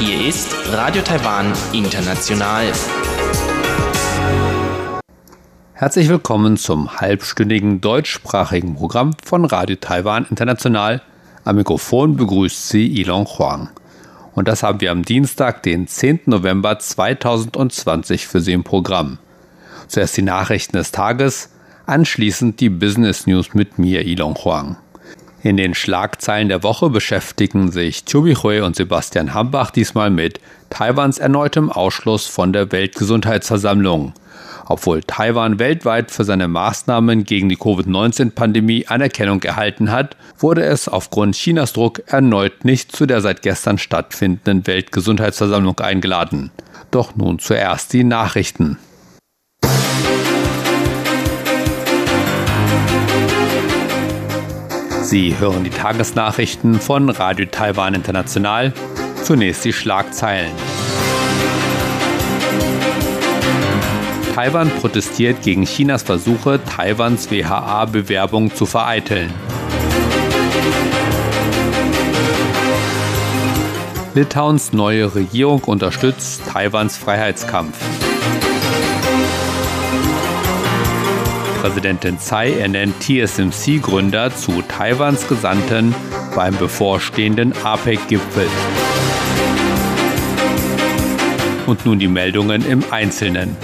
Hier ist Radio Taiwan International. Herzlich willkommen zum halbstündigen deutschsprachigen Programm von Radio Taiwan International. Am Mikrofon begrüßt Sie Ilon Huang. Und das haben wir am Dienstag, den 10. November 2020 für Sie im Programm. Zuerst die Nachrichten des Tages – anschließend die Business News mit mir, Ilon Huang. In den Schlagzeilen der Woche beschäftigen sich Chubi Hui und Sebastian Hambach diesmal mit Taiwans erneutem Ausschluss von der Weltgesundheitsversammlung. Obwohl Taiwan weltweit für seine Maßnahmen gegen die Covid-19-Pandemie Anerkennung erhalten hat, wurde es aufgrund Chinas Druck erneut nicht zu der seit gestern stattfindenden Weltgesundheitsversammlung eingeladen. Doch nun zuerst die Nachrichten. Sie hören die Tagesnachrichten von Radio Taiwan International. Zunächst die Schlagzeilen. Taiwan protestiert gegen Chinas Versuche, Taiwans WHA-Bewerbung zu vereiteln. Litauens neue Regierung unterstützt Taiwans Freiheitskampf. Präsidentin Tsai ernennt TSMC-Gründer zu Taiwans Gesandten beim bevorstehenden APEC-Gipfel. Und nun die Meldungen im Einzelnen.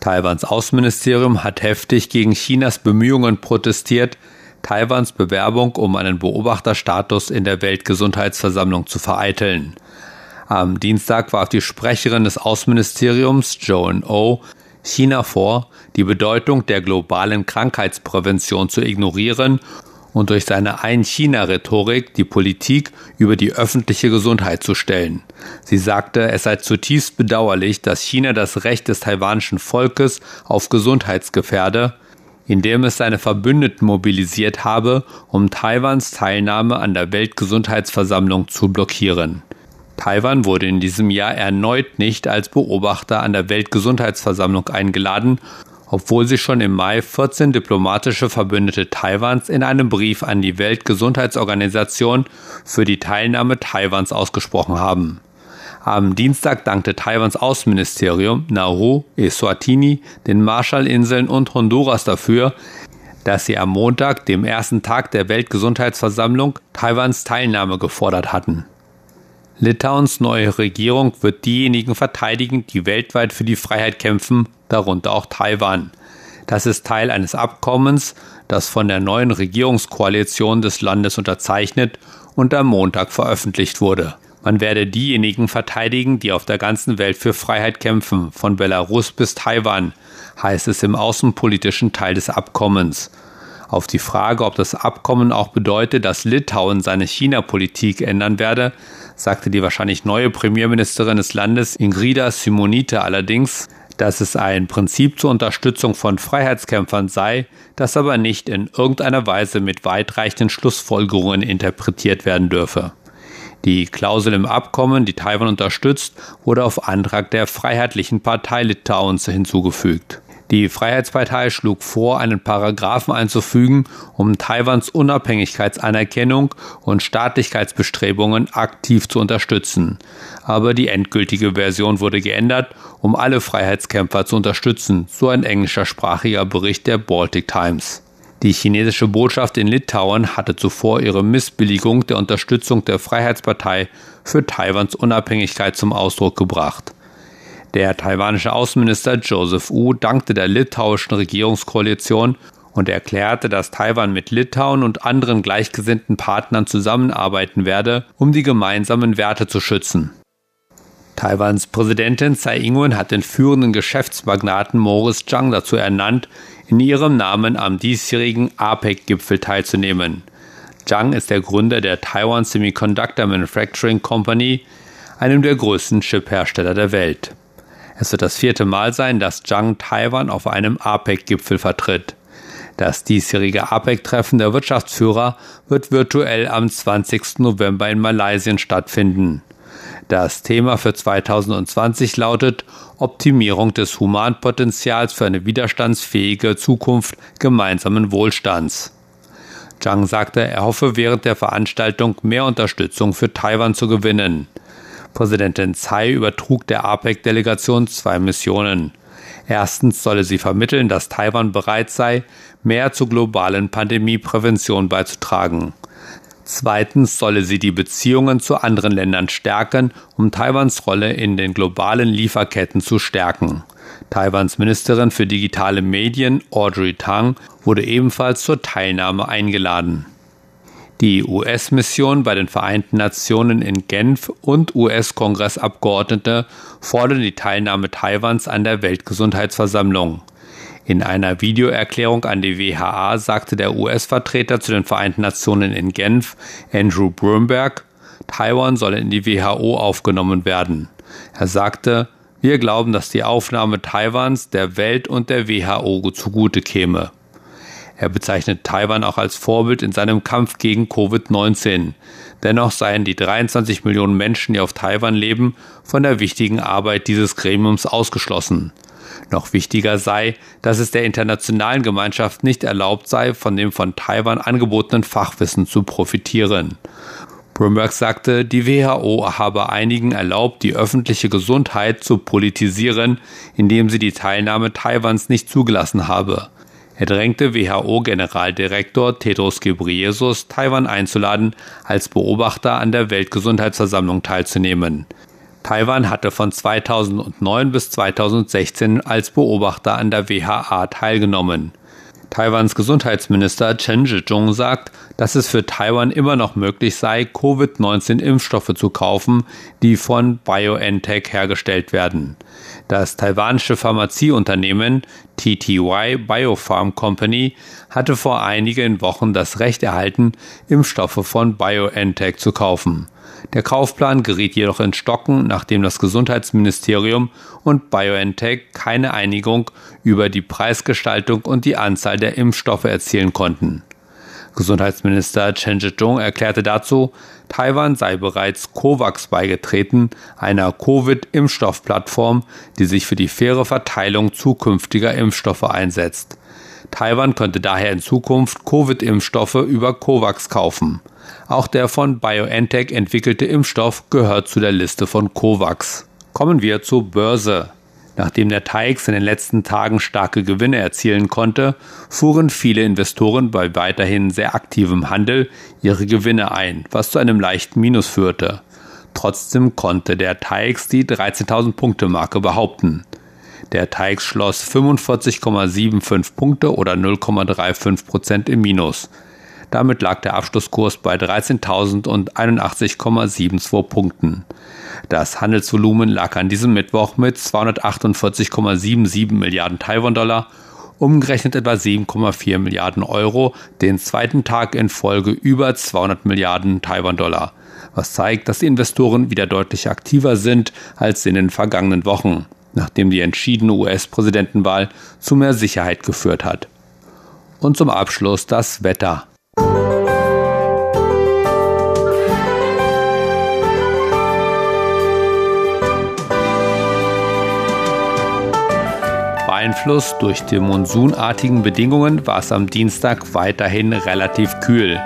Taiwans Außenministerium hat heftig gegen Chinas Bemühungen protestiert, Taiwans Bewerbung um einen Beobachterstatus in der Weltgesundheitsversammlung zu vereiteln. Am Dienstag warf die Sprecherin des Außenministeriums, Joan O, China vor, die Bedeutung der globalen Krankheitsprävention zu ignorieren und durch seine Ein-China-Rhetorik die Politik über die öffentliche Gesundheit zu stellen. Sie sagte, es sei zutiefst bedauerlich, dass China das Recht des taiwanischen Volkes auf Gesundheitsgefährde indem es seine Verbündeten mobilisiert habe, um Taiwans Teilnahme an der Weltgesundheitsversammlung zu blockieren. Taiwan wurde in diesem Jahr erneut nicht als Beobachter an der Weltgesundheitsversammlung eingeladen, obwohl sich schon im Mai 14 diplomatische Verbündete Taiwans in einem Brief an die Weltgesundheitsorganisation für die Teilnahme Taiwans ausgesprochen haben. Am Dienstag dankte Taiwans Außenministerium Nauru, Eswatini, den Marshallinseln und Honduras dafür, dass sie am Montag, dem ersten Tag der Weltgesundheitsversammlung, Taiwans Teilnahme gefordert hatten. Litauens neue Regierung wird diejenigen verteidigen, die weltweit für die Freiheit kämpfen, darunter auch Taiwan. Das ist Teil eines Abkommens, das von der neuen Regierungskoalition des Landes unterzeichnet und am Montag veröffentlicht wurde. Man werde diejenigen verteidigen, die auf der ganzen Welt für Freiheit kämpfen, von Belarus bis Taiwan, heißt es im außenpolitischen Teil des Abkommens. Auf die Frage, ob das Abkommen auch bedeutet, dass Litauen seine China-Politik ändern werde, sagte die wahrscheinlich neue Premierministerin des Landes Ingrida Simonite allerdings, dass es ein Prinzip zur Unterstützung von Freiheitskämpfern sei, das aber nicht in irgendeiner Weise mit weitreichenden Schlussfolgerungen interpretiert werden dürfe. Die Klausel im Abkommen, die Taiwan unterstützt, wurde auf Antrag der Freiheitlichen Partei Litauens hinzugefügt. Die Freiheitspartei schlug vor, einen Paragraphen einzufügen, um Taiwans Unabhängigkeitsanerkennung und Staatlichkeitsbestrebungen aktiv zu unterstützen. Aber die endgültige Version wurde geändert, um alle Freiheitskämpfer zu unterstützen, so ein englischersprachiger Bericht der Baltic Times. Die chinesische Botschaft in Litauen hatte zuvor ihre Missbilligung der Unterstützung der Freiheitspartei für Taiwans Unabhängigkeit zum Ausdruck gebracht. Der taiwanische Außenminister Joseph Wu dankte der litauischen Regierungskoalition und erklärte, dass Taiwan mit Litauen und anderen gleichgesinnten Partnern zusammenarbeiten werde, um die gemeinsamen Werte zu schützen. Taiwans Präsidentin Tsai Ing-wen hat den führenden Geschäftsmagnaten Morris Zhang dazu ernannt, in ihrem Namen am diesjährigen APEC-Gipfel teilzunehmen. Zhang ist der Gründer der Taiwan Semiconductor Manufacturing Company, einem der größten Chip-Hersteller der Welt. Es wird das vierte Mal sein, dass Zhang Taiwan auf einem APEC-Gipfel vertritt. Das diesjährige APEC-Treffen der Wirtschaftsführer wird virtuell am 20. November in Malaysia stattfinden. Das Thema für 2020 lautet Optimierung des Humanpotenzials für eine widerstandsfähige Zukunft gemeinsamen Wohlstands. Zhang sagte, er hoffe während der Veranstaltung mehr Unterstützung für Taiwan zu gewinnen. Präsidentin Tsai übertrug der APEC-Delegation zwei Missionen. Erstens solle sie vermitteln, dass Taiwan bereit sei, mehr zur globalen Pandemieprävention beizutragen. Zweitens solle sie die Beziehungen zu anderen Ländern stärken, um Taiwans Rolle in den globalen Lieferketten zu stärken. Taiwans Ministerin für digitale Medien Audrey Tang wurde ebenfalls zur Teilnahme eingeladen. Die US-Mission bei den Vereinten Nationen in Genf und US-Kongressabgeordnete fordern die Teilnahme Taiwans an der Weltgesundheitsversammlung. In einer Videoerklärung an die WHA sagte der US-Vertreter zu den Vereinten Nationen in Genf, Andrew Bromberg, Taiwan solle in die WHO aufgenommen werden. Er sagte, wir glauben, dass die Aufnahme Taiwans der Welt und der WHO zugute käme. Er bezeichnet Taiwan auch als Vorbild in seinem Kampf gegen Covid-19. Dennoch seien die 23 Millionen Menschen, die auf Taiwan leben, von der wichtigen Arbeit dieses Gremiums ausgeschlossen. Noch wichtiger sei, dass es der internationalen Gemeinschaft nicht erlaubt sei, von dem von Taiwan angebotenen Fachwissen zu profitieren. Bloomberg sagte, die WHO habe einigen erlaubt, die öffentliche Gesundheit zu politisieren, indem sie die Teilnahme Taiwans nicht zugelassen habe. Er drängte WHO-Generaldirektor Tedros Ghebreyesus, Taiwan einzuladen, als Beobachter an der Weltgesundheitsversammlung teilzunehmen. Taiwan hatte von 2009 bis 2016 als Beobachter an der WHA teilgenommen. Taiwans Gesundheitsminister Chen Shih-chung sagt, dass es für Taiwan immer noch möglich sei, Covid-19-Impfstoffe zu kaufen, die von BioNTech hergestellt werden. Das taiwanische Pharmazieunternehmen TTY Biopharm Company hatte vor einigen Wochen das Recht erhalten, Impfstoffe von BioNTech zu kaufen. Der Kaufplan geriet jedoch in Stocken, nachdem das Gesundheitsministerium und BioNTech keine Einigung über die Preisgestaltung und die Anzahl der Impfstoffe erzielen konnten. Gesundheitsminister Chen Shih-chung erklärte dazu, Taiwan sei bereits COVAX beigetreten, einer Covid-Impfstoffplattform, die sich für die faire Verteilung zukünftiger Impfstoffe einsetzt. Taiwan könnte daher in Zukunft Covid-Impfstoffe über COVAX kaufen. Auch der von BioNTech entwickelte Impfstoff gehört zu der Liste von COVAX. Kommen wir zur Börse. Nachdem der TAIX in den letzten Tagen starke Gewinne erzielen konnte, fuhren viele Investoren bei weiterhin sehr aktivem Handel ihre Gewinne ein, was zu einem leichten Minus führte. Trotzdem konnte der TAIX die 13.000 Punkte Marke behaupten. Der TAIX schloss 45,75 Punkte oder 0,35 Prozent im Minus. Damit lag der Abschlusskurs bei 13.081,72 Punkten. Das Handelsvolumen lag an diesem Mittwoch mit 248,77 Milliarden Taiwan-Dollar, umgerechnet etwa 7,4 Milliarden Euro, den zweiten Tag in Folge über 200 Milliarden Taiwan-Dollar, was zeigt, dass die Investoren wieder deutlich aktiver sind als in den vergangenen Wochen, nachdem die entschiedene US-Präsidentenwahl zu mehr Sicherheit geführt hat. Und zum Abschluss das Wetter. Beeinflusst durch die monsunartigen Bedingungen war es am Dienstag weiterhin relativ kühl.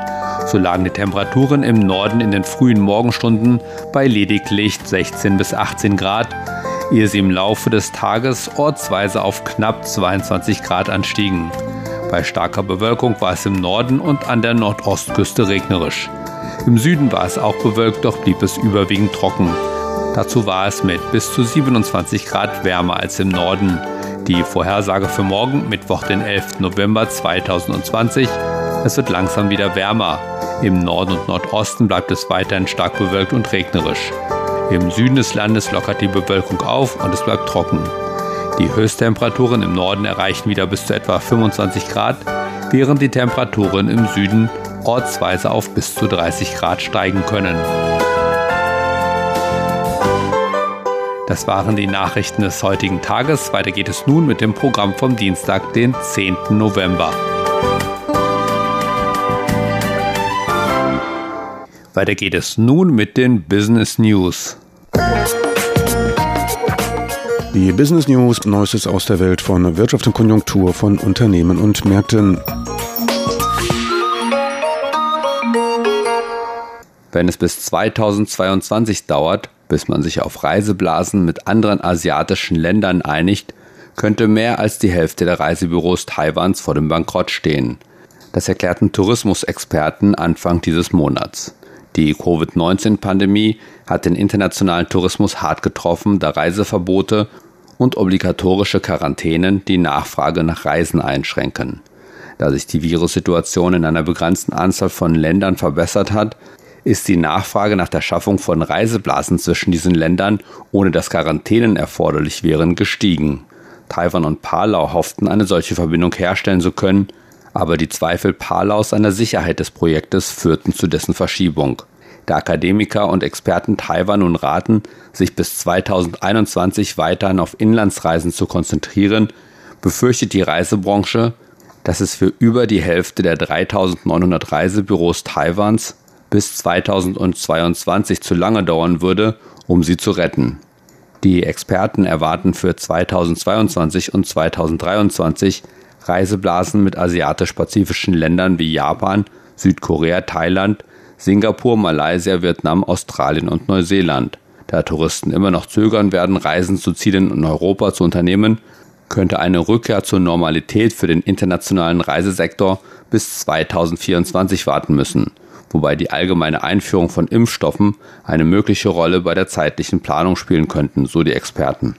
So lagen die Temperaturen im Norden in den frühen Morgenstunden bei lediglich 16 bis 18 Grad, ehe sie im Laufe des Tages ortsweise auf knapp 22 Grad anstiegen. Bei starker Bewölkung war es im Norden und an der Nordostküste regnerisch. Im Süden war es auch bewölkt, doch blieb es überwiegend trocken. Dazu war es mit bis zu 27 Grad wärmer als im Norden. Die Vorhersage für morgen, Mittwoch, den 11. November 2020. Es wird langsam wieder wärmer. Im Norden und Nordosten bleibt es weiterhin stark bewölkt und regnerisch. Im Süden des Landes lockert die Bewölkung auf und es bleibt trocken. Die Höchsttemperaturen im Norden erreichen wieder bis zu etwa 25 Grad, während die Temperaturen im Süden ortsweise auf bis zu 30 Grad steigen können. Das waren die Nachrichten des heutigen Tages. Weiter geht es nun mit dem Programm vom Dienstag, den 10. November. Weiter geht es nun mit den Business News. Die Business News, Neuestes aus der Welt von Wirtschaft und Konjunktur von Unternehmen und Märkten. Wenn es bis 2022 dauert, bis man sich auf Reiseblasen mit anderen asiatischen Ländern einigt, könnte mehr als die Hälfte der Reisebüros Taiwans vor dem Bankrott stehen. Das erklärten Tourismusexperten Anfang dieses Monats. Die Covid-19-Pandemie hat den internationalen Tourismus hart getroffen, da Reiseverbote und obligatorische Quarantänen die Nachfrage nach Reisen einschränken. Da sich die Virussituation in einer begrenzten Anzahl von Ländern verbessert hat, ist die Nachfrage nach der Schaffung von Reiseblasen zwischen diesen Ländern, ohne dass Quarantänen erforderlich wären, gestiegen. Taiwan und Palau hofften, eine solche Verbindung herstellen zu können, aber die Zweifel Palaus an der Sicherheit des Projektes führten zu dessen Verschiebung. Da Akademiker und Experten Taiwan nun raten, sich bis 2021 weiterhin auf Inlandsreisen zu konzentrieren, befürchtet die Reisebranche, dass es für über die Hälfte der 3900 Reisebüros Taiwans bis 2022 zu lange dauern würde, um sie zu retten. Die Experten erwarten für 2022 und 2023 Reiseblasen mit asiatisch-pazifischen Ländern wie Japan, Südkorea, Thailand, Singapur, Malaysia, Vietnam, Australien und Neuseeland. Da Touristen immer noch zögern werden, Reisen zu Zielen in Europa zu unternehmen, könnte eine Rückkehr zur Normalität für den internationalen Reisesektor bis 2024 warten müssen, wobei die allgemeine Einführung von Impfstoffen eine mögliche Rolle bei der zeitlichen Planung spielen könnten, so die Experten.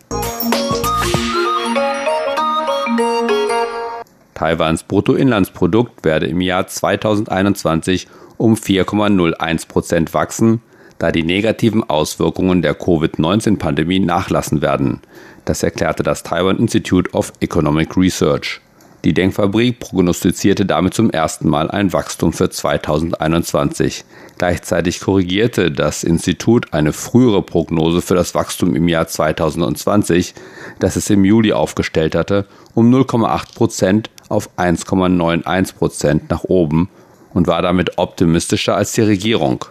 Taiwans Bruttoinlandsprodukt werde im Jahr 2021 um 4,01 Prozent wachsen, da die negativen Auswirkungen der Covid-19-Pandemie nachlassen werden. Das erklärte das Taiwan Institute of Economic Research. Die Denkfabrik prognostizierte damit zum ersten Mal ein Wachstum für 2021. Gleichzeitig korrigierte das Institut eine frühere Prognose für das Wachstum im Jahr 2020, das es im Juli aufgestellt hatte, um 0,8 Prozent auf 1,91 Prozent nach oben und war damit optimistischer als die Regierung.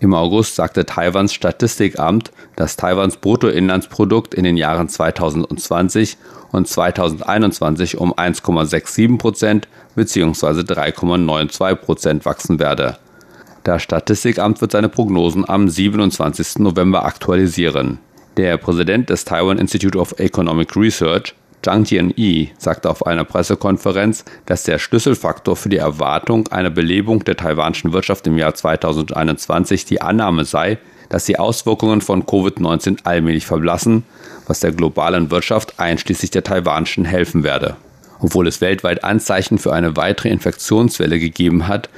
Im August sagte Taiwans Statistikamt, dass Taiwans Bruttoinlandsprodukt in den Jahren 2020 und 2021 um 1,67 Prozent bzw. 3,92 Prozent wachsen werde. Das Statistikamt wird seine Prognosen am 27. November aktualisieren. Der Präsident des Taiwan Institute of Economic Research, Zhang Jian-yi sagte auf einer Pressekonferenz, dass der Schlüsselfaktor für die Erwartung einer Belebung der taiwanischen Wirtschaft im Jahr 2021 die Annahme sei, dass die Auswirkungen von Covid-19 allmählich verblassen, was der globalen Wirtschaft einschließlich der taiwanischen helfen werde. Obwohl es weltweit Anzeichen für eine weitere Infektionswelle gegeben hat,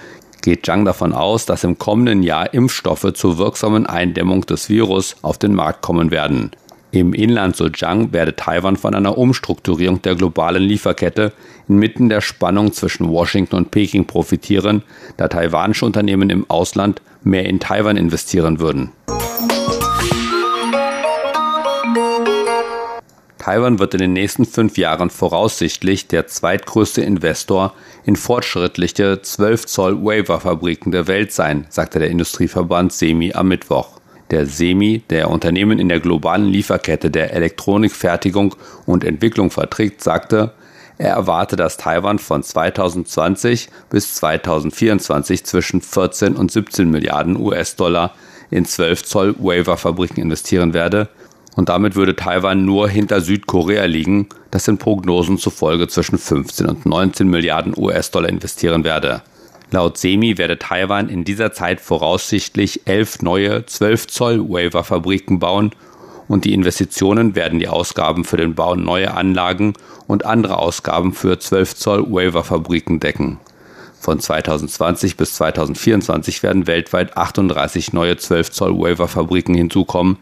geht Zhang davon aus, dass im kommenden Jahr Impfstoffe zur wirksamen Eindämmung des Virus auf den Markt kommen werden. Im Inland Zhejiang werde Taiwan von einer Umstrukturierung der globalen Lieferkette inmitten der Spannung zwischen Washington und Peking profitieren, da taiwanische Unternehmen im Ausland mehr in Taiwan investieren würden. Taiwan wird in den nächsten fünf Jahren voraussichtlich der zweitgrößte Investor in fortschrittliche 12 Zoll Wafer-Fabriken der Welt sein, sagte der Industrieverband SEMI am Mittwoch der SEMI, der Unternehmen in der globalen Lieferkette der Elektronikfertigung und Entwicklung verträgt, sagte, er erwarte, dass Taiwan von 2020 bis 2024 zwischen 14 und 17 Milliarden US-Dollar in 12 Zoll Wafer-Fabriken investieren werde, und damit würde Taiwan nur hinter Südkorea liegen, das in Prognosen zufolge zwischen 15 und 19 Milliarden US-Dollar investieren werde. Laut SEMI werde Taiwan in dieser Zeit voraussichtlich elf neue 12 Zoll Wafer-Fabriken bauen und die Investitionen werden die Ausgaben für den Bau neuer Anlagen und andere Ausgaben für 12 Zoll Wafer-Fabriken decken. Von 2020 bis 2024 werden weltweit 38 neue 12 Zoll Wafer-Fabriken hinzukommen,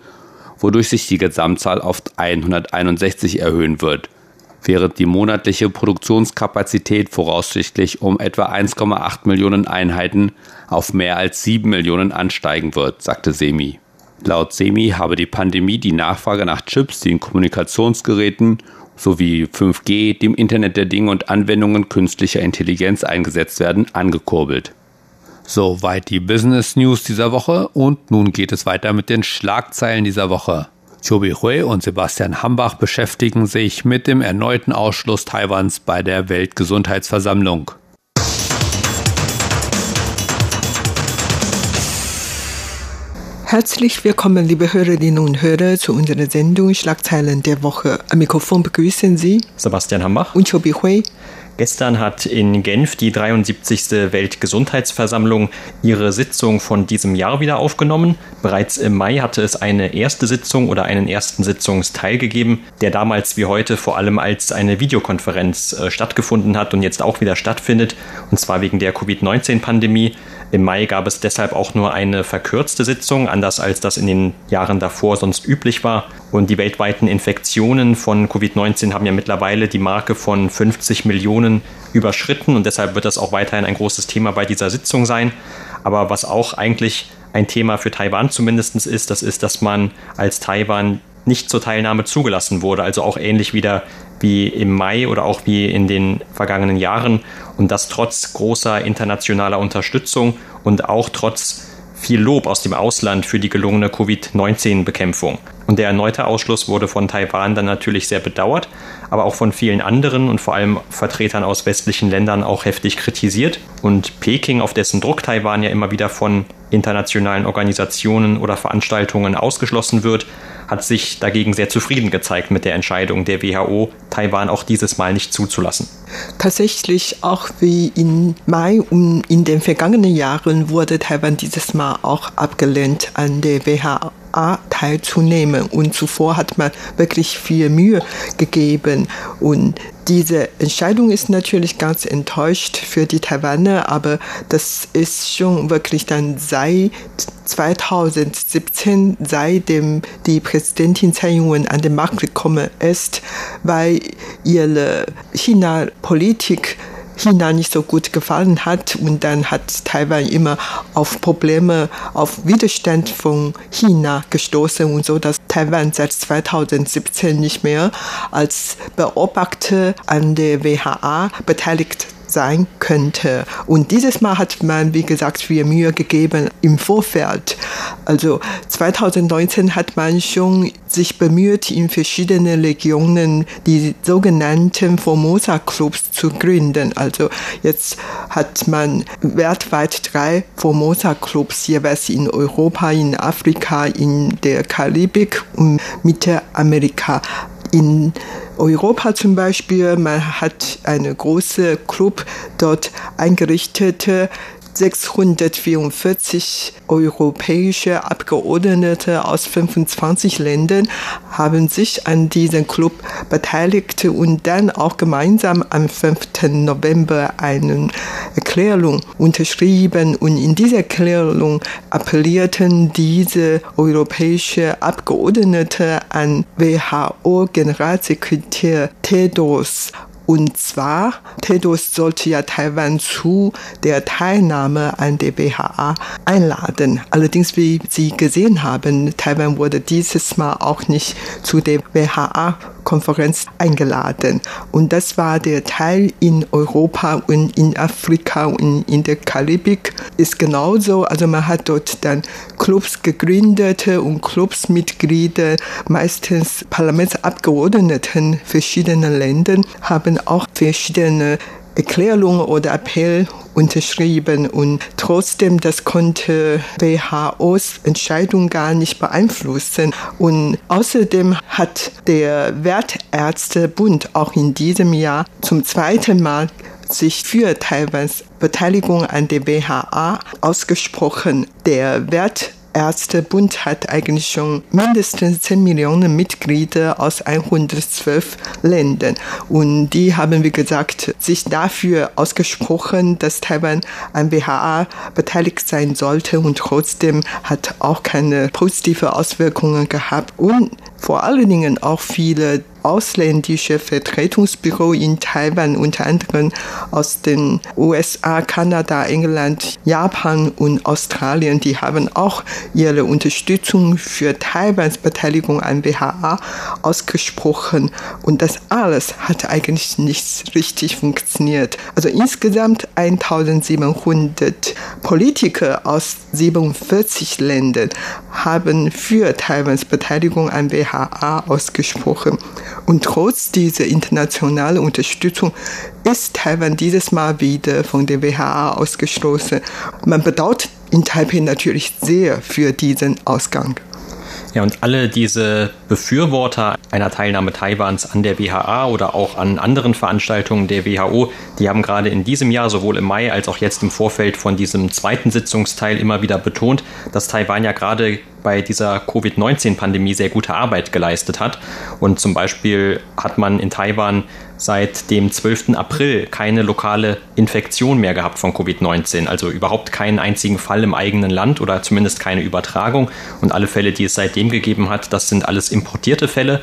wodurch sich die Gesamtzahl auf 161 erhöhen wird – während die monatliche Produktionskapazität voraussichtlich um etwa 1,8 Millionen Einheiten auf mehr als 7 Millionen ansteigen wird, sagte Semi. Laut Semi habe die Pandemie die Nachfrage nach Chips, die in Kommunikationsgeräten sowie 5G, dem Internet der Dinge und Anwendungen künstlicher Intelligenz eingesetzt werden, angekurbelt. Soweit die Business News dieser Woche und nun geht es weiter mit den Schlagzeilen dieser Woche. Chobi Hui und Sebastian Hambach beschäftigen sich mit dem erneuten Ausschluss Taiwans bei der Weltgesundheitsversammlung. Herzlich willkommen, liebe Hörerinnen und Hörer, zu unserer Sendung Schlagzeilen der Woche. Am Mikrofon begrüßen Sie Sebastian Hambach und Chobi Hui. Gestern hat in Genf die 73. Weltgesundheitsversammlung ihre Sitzung von diesem Jahr wieder aufgenommen. Bereits im Mai hatte es eine erste Sitzung oder einen ersten Sitzungsteil gegeben, der damals wie heute vor allem als eine Videokonferenz äh, stattgefunden hat und jetzt auch wieder stattfindet, und zwar wegen der Covid-19-Pandemie. Im Mai gab es deshalb auch nur eine verkürzte Sitzung, anders als das in den Jahren davor sonst üblich war. Und die weltweiten Infektionen von Covid-19 haben ja mittlerweile die Marke von 50 Millionen überschritten und deshalb wird das auch weiterhin ein großes Thema bei dieser Sitzung sein. Aber was auch eigentlich ein Thema für Taiwan zumindest ist, das ist, dass man als Taiwan nicht zur Teilnahme zugelassen wurde, also auch ähnlich wieder wie im Mai oder auch wie in den vergangenen Jahren. Und das trotz großer internationaler Unterstützung und auch trotz viel Lob aus dem Ausland für die gelungene Covid-19-Bekämpfung. Und der erneute Ausschluss wurde von Taiwan dann natürlich sehr bedauert, aber auch von vielen anderen und vor allem Vertretern aus westlichen Ländern auch heftig kritisiert. Und Peking, auf dessen Druck Taiwan ja immer wieder von internationalen Organisationen oder Veranstaltungen ausgeschlossen wird, hat sich dagegen sehr zufrieden gezeigt mit der Entscheidung der WHO, Taiwan auch dieses Mal nicht zuzulassen. Tatsächlich, auch wie im Mai und in den vergangenen Jahren wurde Taiwan dieses Mal auch abgelehnt an der WHO teilzunehmen. Und zuvor hat man wirklich viel Mühe gegeben. Und diese Entscheidung ist natürlich ganz enttäuscht für die Taiwaner, aber das ist schon wirklich dann seit 2017, seitdem die Präsidentin Tsai Ing-wen an den Markt gekommen ist, weil ihre China-Politik China nicht so gut gefallen hat und dann hat Taiwan immer auf Probleme, auf Widerstand von China gestoßen und so, dass Taiwan seit 2017 nicht mehr als Beobachter an der WHA beteiligt sein könnte. Und dieses Mal hat man, wie gesagt, viel Mühe gegeben im Vorfeld. Also 2019 hat man schon sich bemüht, in verschiedenen Regionen die sogenannten Formosa Clubs zu gründen. Also jetzt hat man weltweit drei Formosa Clubs, jeweils in Europa, in Afrika, in der Karibik und Mittelamerika. In Europa zum Beispiel, man hat eine große Club dort eingerichtet, 644 europäische Abgeordnete aus 25 Ländern haben sich an diesem Club beteiligt und dann auch gemeinsam am 5. November eine Erklärung unterschrieben. Und in dieser Erklärung appellierten diese europäische Abgeordnete an WHO-Generalsekretär Tedros und zwar, Tedros sollte ja Taiwan zu der Teilnahme an der BHA einladen. Allerdings, wie Sie gesehen haben, Taiwan wurde dieses Mal auch nicht zu der BHA Konferenz eingeladen. Und das war der Teil in Europa und in Afrika und in der Karibik ist genauso. Also man hat dort dann Clubs gegründet und Clubsmitglieder, meistens Parlamentsabgeordneten verschiedener Länder, haben auch verschiedene Erklärung oder Appell unterschrieben und trotzdem das konnte WHOs Entscheidung gar nicht beeinflussen und außerdem hat der Wertärztebund auch in diesem Jahr zum zweiten Mal sich für Taiwans Beteiligung an der WHA ausgesprochen. Der Wert Ärztebund hat eigentlich schon mindestens 10 Millionen Mitglieder aus 112 Ländern. Und die haben, wie gesagt, sich dafür ausgesprochen, dass Taiwan an BHA beteiligt sein sollte und trotzdem hat auch keine positive Auswirkungen gehabt. Und vor allen Dingen auch viele ausländische Vertretungsbüro in Taiwan, unter anderem aus den USA, Kanada, England, Japan und Australien, die haben auch ihre Unterstützung für Taiwans Beteiligung an WHA ausgesprochen. Und das alles hat eigentlich nicht richtig funktioniert. Also insgesamt 1700 Politiker aus 47 Ländern haben für Taiwans Beteiligung an WHA ausgesprochen. Und trotz dieser internationalen Unterstützung ist Taiwan dieses Mal wieder von der WHA ausgeschlossen. Man bedauert in Taipei natürlich sehr für diesen Ausgang. Ja, und alle diese Befürworter einer Teilnahme Taiwans an der WHA oder auch an anderen Veranstaltungen der WHO, die haben gerade in diesem Jahr, sowohl im Mai als auch jetzt im Vorfeld von diesem zweiten Sitzungsteil immer wieder betont, dass Taiwan ja gerade bei dieser Covid-19-Pandemie sehr gute Arbeit geleistet hat. Und zum Beispiel hat man in Taiwan seit dem 12. April keine lokale Infektion mehr gehabt von Covid-19, also überhaupt keinen einzigen Fall im eigenen Land oder zumindest keine Übertragung. Und alle Fälle, die es seitdem gegeben hat, das sind alles importierte Fälle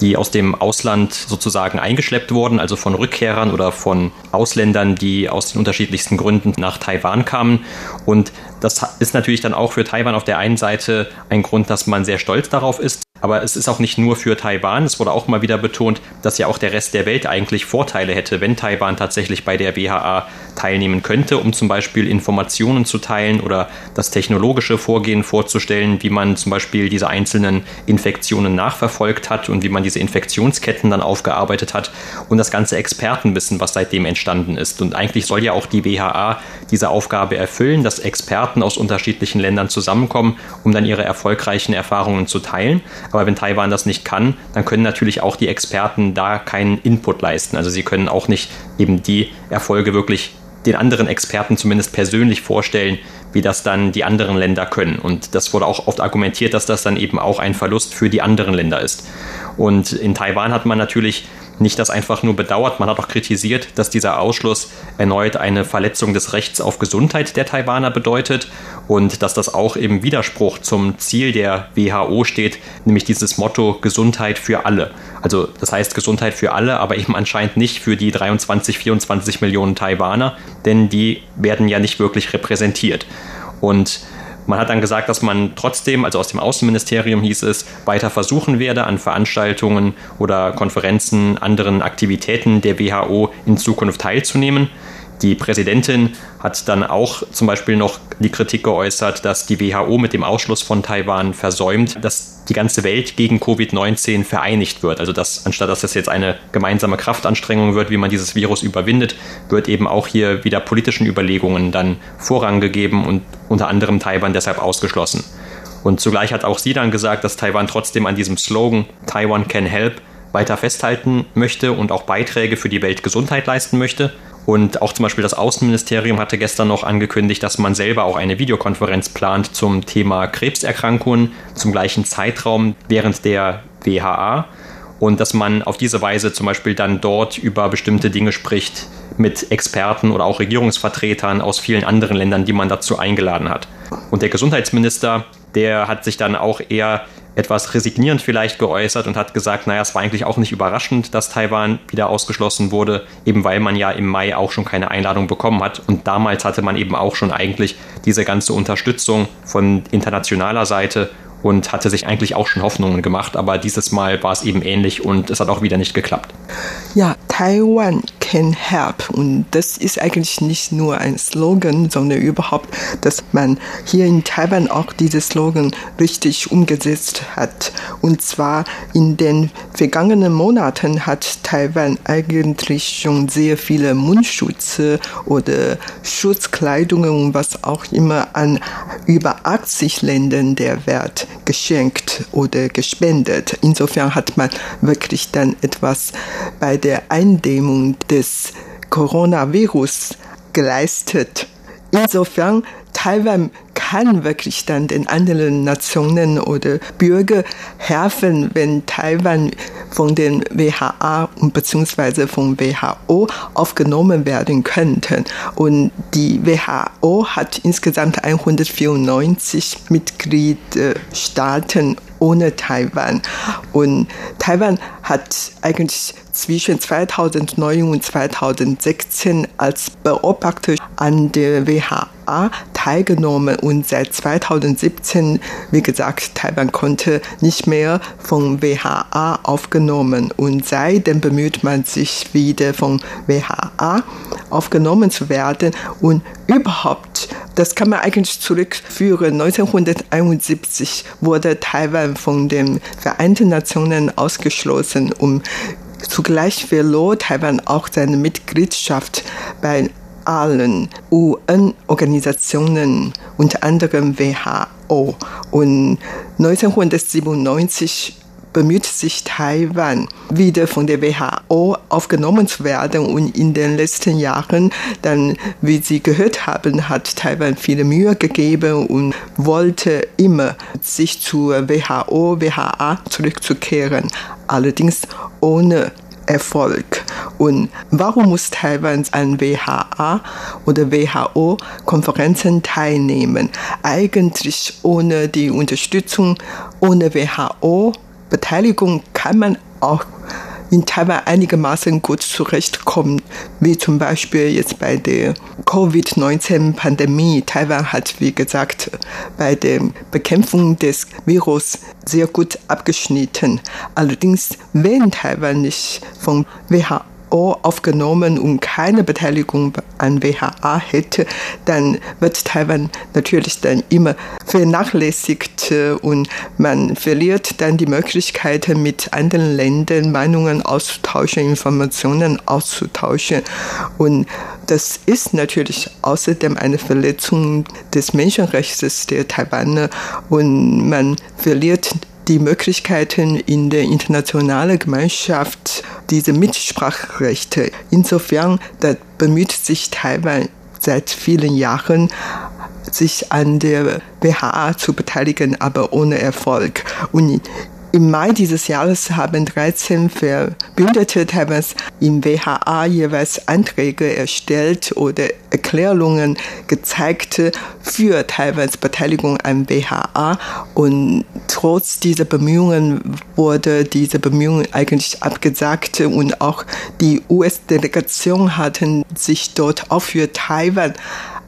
die aus dem Ausland sozusagen eingeschleppt wurden, also von Rückkehrern oder von Ausländern, die aus den unterschiedlichsten Gründen nach Taiwan kamen. Und das ist natürlich dann auch für Taiwan auf der einen Seite ein Grund, dass man sehr stolz darauf ist, aber es ist auch nicht nur für Taiwan. Es wurde auch mal wieder betont, dass ja auch der Rest der Welt eigentlich Vorteile hätte, wenn Taiwan tatsächlich bei der WHA teilnehmen könnte, um zum Beispiel Informationen zu teilen oder das technologische Vorgehen vorzustellen, wie man zum Beispiel diese einzelnen Infektionen nachverfolgt hat und wie man diese Infektionsketten dann aufgearbeitet hat und das ganze Expertenwissen, was seitdem entstanden ist. Und eigentlich soll ja auch die WHA diese Aufgabe erfüllen, dass Experten aus unterschiedlichen Ländern zusammenkommen, um dann ihre erfolgreichen Erfahrungen zu teilen. Aber wenn Taiwan das nicht kann, dann können natürlich auch die Experten da keinen Input leisten. Also sie können auch nicht eben die Erfolge wirklich den anderen Experten zumindest persönlich vorstellen, wie das dann die anderen Länder können. Und das wurde auch oft argumentiert, dass das dann eben auch ein Verlust für die anderen Länder ist. Und in Taiwan hat man natürlich nicht das einfach nur bedauert, man hat auch kritisiert, dass dieser Ausschluss erneut eine Verletzung des Rechts auf Gesundheit der Taiwaner bedeutet und dass das auch im Widerspruch zum Ziel der WHO steht, nämlich dieses Motto Gesundheit für alle. Also das heißt Gesundheit für alle, aber eben anscheinend nicht für die 23, 24 Millionen Taiwaner, denn die werden ja nicht wirklich repräsentiert. Und man hat dann gesagt, dass man trotzdem, also aus dem Außenministerium hieß es, weiter versuchen werde, an Veranstaltungen oder Konferenzen, anderen Aktivitäten der WHO in Zukunft teilzunehmen. Die Präsidentin hat dann auch zum Beispiel noch die Kritik geäußert, dass die WHO mit dem Ausschluss von Taiwan versäumt, dass die ganze Welt gegen Covid-19 vereinigt wird. Also dass anstatt dass das jetzt eine gemeinsame Kraftanstrengung wird, wie man dieses Virus überwindet, wird eben auch hier wieder politischen Überlegungen dann Vorrang gegeben und unter anderem Taiwan deshalb ausgeschlossen. Und zugleich hat auch sie dann gesagt, dass Taiwan trotzdem an diesem Slogan Taiwan can help weiter festhalten möchte und auch Beiträge für die Weltgesundheit leisten möchte. Und auch zum Beispiel das Außenministerium hatte gestern noch angekündigt, dass man selber auch eine Videokonferenz plant zum Thema Krebserkrankungen zum gleichen Zeitraum während der WHA und dass man auf diese Weise zum Beispiel dann dort über bestimmte Dinge spricht mit Experten oder auch Regierungsvertretern aus vielen anderen Ländern, die man dazu eingeladen hat. Und der Gesundheitsminister, der hat sich dann auch eher etwas resignierend vielleicht geäußert und hat gesagt, naja, es war eigentlich auch nicht überraschend, dass Taiwan wieder ausgeschlossen wurde, eben weil man ja im Mai auch schon keine Einladung bekommen hat. Und damals hatte man eben auch schon eigentlich diese ganze Unterstützung von internationaler Seite und hatte sich eigentlich auch schon Hoffnungen gemacht, aber dieses Mal war es eben ähnlich und es hat auch wieder nicht geklappt. Ja, Taiwan can help und das ist eigentlich nicht nur ein Slogan, sondern überhaupt, dass man hier in Taiwan auch dieses Slogan richtig umgesetzt hat. Und zwar in den vergangenen Monaten hat Taiwan eigentlich schon sehr viele Mundschutze oder Schutzkleidungen und was auch immer an über 80 Ländern der Welt geschenkt oder gespendet. Insofern hat man wirklich dann etwas bei der Eindämmung des Coronavirus geleistet. Insofern Taiwan kann wirklich dann den anderen Nationen oder Bürger helfen, wenn Taiwan von den WHA bzw. vom WHO aufgenommen werden könnte. Und die WHO hat insgesamt 194 Mitgliedstaaten ohne Taiwan. Und Taiwan hat eigentlich zwischen 2009 und 2016 als Beobachter an der WHA teilgenommen und seit 2017, wie gesagt, Taiwan konnte nicht mehr von WHA aufgenommen. Und seitdem bemüht man sich wieder von WHA aufgenommen zu werden. Und überhaupt, das kann man eigentlich zurückführen. 1971 wurde Taiwan von den Vereinten Nationen ausgeschlossen, um Zugleich verlor Taiwan auch seine Mitgliedschaft bei allen UN-Organisationen, unter anderem WHO. Und 1997 bemüht sich Taiwan, wieder von der WHO aufgenommen zu werden. Und in den letzten Jahren, dann, wie Sie gehört haben, hat Taiwan viele Mühe gegeben und wollte immer sich zur WHO, WHA zurückzukehren. Allerdings ohne Erfolg. Und warum muss Taiwan an WHA oder WHO-Konferenzen teilnehmen? Eigentlich ohne die Unterstützung, ohne WHO-Beteiligung kann man auch in Taiwan einigermaßen gut zurechtkommen, wie zum Beispiel jetzt bei der Covid-19-Pandemie. Taiwan hat, wie gesagt, bei der Bekämpfung des Virus sehr gut abgeschnitten. Allerdings, wenn Taiwan nicht von WHO aufgenommen und keine Beteiligung an WHA hätte, dann wird Taiwan natürlich dann immer vernachlässigt und man verliert dann die Möglichkeiten, mit anderen Ländern Meinungen auszutauschen, Informationen auszutauschen. Und das ist natürlich außerdem eine Verletzung des Menschenrechts der Taiwaner und man verliert die Möglichkeiten in der internationalen Gemeinschaft, diese Mitspracherechte. Insofern bemüht sich Taiwan seit vielen Jahren, sich an der WHA zu beteiligen, aber ohne Erfolg. Und im Mai dieses Jahres haben 13 Verbündete Taiwans im WHA jeweils Anträge erstellt oder Erklärungen gezeigt für Taiwans Beteiligung am WHA. Und trotz dieser Bemühungen wurde diese Bemühungen eigentlich abgesagt und auch die US-Delegation hatten sich dort auch für Taiwan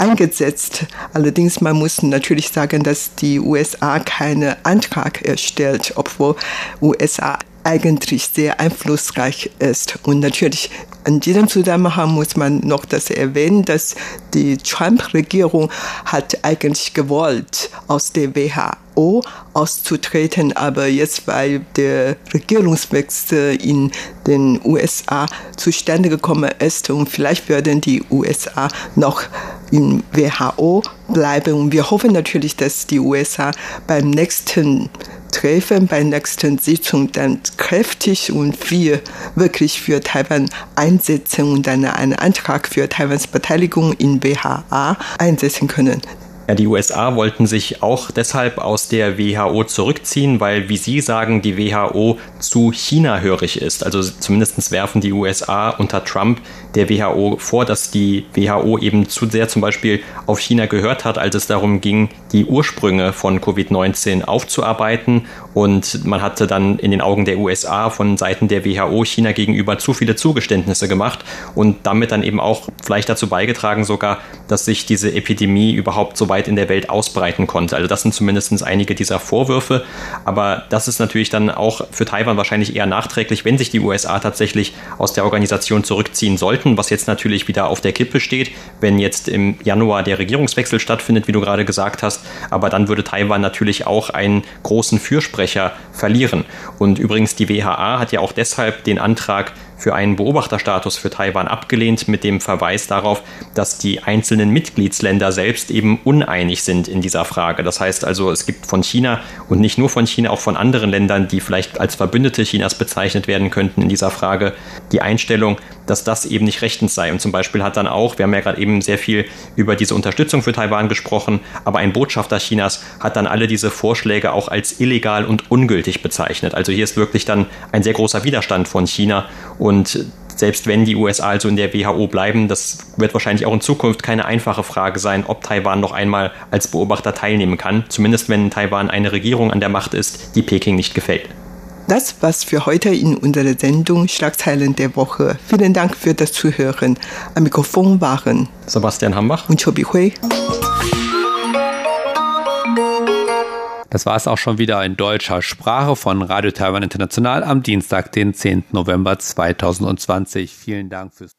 eingesetzt. Allerdings, man muss natürlich sagen, dass die USA keinen Antrag erstellt, obwohl USA eigentlich sehr einflussreich ist. Und natürlich in diesem Zusammenhang muss man noch das erwähnen, dass die Trump-Regierung hat eigentlich gewollt, aus der WHO auszutreten, aber jetzt, weil der Regierungswechsel in den USA zustande gekommen ist und vielleicht werden die USA noch in WHO bleiben. Und wir hoffen natürlich, dass die USA beim nächsten Treffen, bei nächsten Sitzung dann kräftig und viel wirklich für Taiwan einsetzen und dann einen Antrag für Taiwans Beteiligung in WHA einsetzen können. Ja, die USA wollten sich auch deshalb aus der WHO zurückziehen, weil, wie Sie sagen, die WHO zu China hörig ist. Also zumindest werfen die USA unter Trump der WHO vor, dass die WHO eben zu sehr zum Beispiel auf China gehört hat, als es darum ging, die Ursprünge von Covid-19 aufzuarbeiten. Und man hatte dann in den Augen der USA von Seiten der WHO China gegenüber zu viele Zugeständnisse gemacht und damit dann eben auch vielleicht dazu beigetragen sogar, dass sich diese Epidemie überhaupt so weit in der Welt ausbreiten konnte. Also das sind zumindest einige dieser Vorwürfe. Aber das ist natürlich dann auch für Taiwan wahrscheinlich eher nachträglich, wenn sich die USA tatsächlich aus der Organisation zurückziehen sollten, was jetzt natürlich wieder auf der Kippe steht, wenn jetzt im Januar der Regierungswechsel stattfindet, wie du gerade gesagt hast. Aber dann würde Taiwan natürlich auch einen großen Fürsprecher verlieren. Und übrigens, die WHA hat ja auch deshalb den Antrag für einen Beobachterstatus für Taiwan abgelehnt mit dem Verweis darauf, dass die einzelnen Mitgliedsländer selbst eben uneinig sind in dieser Frage. Das heißt also, es gibt von China und nicht nur von China, auch von anderen Ländern, die vielleicht als Verbündete Chinas bezeichnet werden könnten in dieser Frage, die Einstellung, dass das eben nicht rechtens sei. Und zum Beispiel hat dann auch, wir haben ja gerade eben sehr viel über diese Unterstützung für Taiwan gesprochen, aber ein Botschafter Chinas hat dann alle diese Vorschläge auch als illegal und ungültig bezeichnet. Also hier ist wirklich dann ein sehr großer Widerstand von China und selbst wenn die USA also in der WHO bleiben, das wird wahrscheinlich auch in Zukunft keine einfache Frage sein, ob Taiwan noch einmal als Beobachter teilnehmen kann, zumindest wenn Taiwan eine Regierung an der Macht ist, die Peking nicht gefällt. Das war's für heute in unserer Sendung Schlagzeilen der Woche. Vielen Dank für das Zuhören. Am Mikrofon waren Sebastian Hambach und Chobi Hui. Das war es auch schon wieder in deutscher Sprache von Radio Taiwan International am Dienstag, den 10. November 2020. Vielen Dank fürs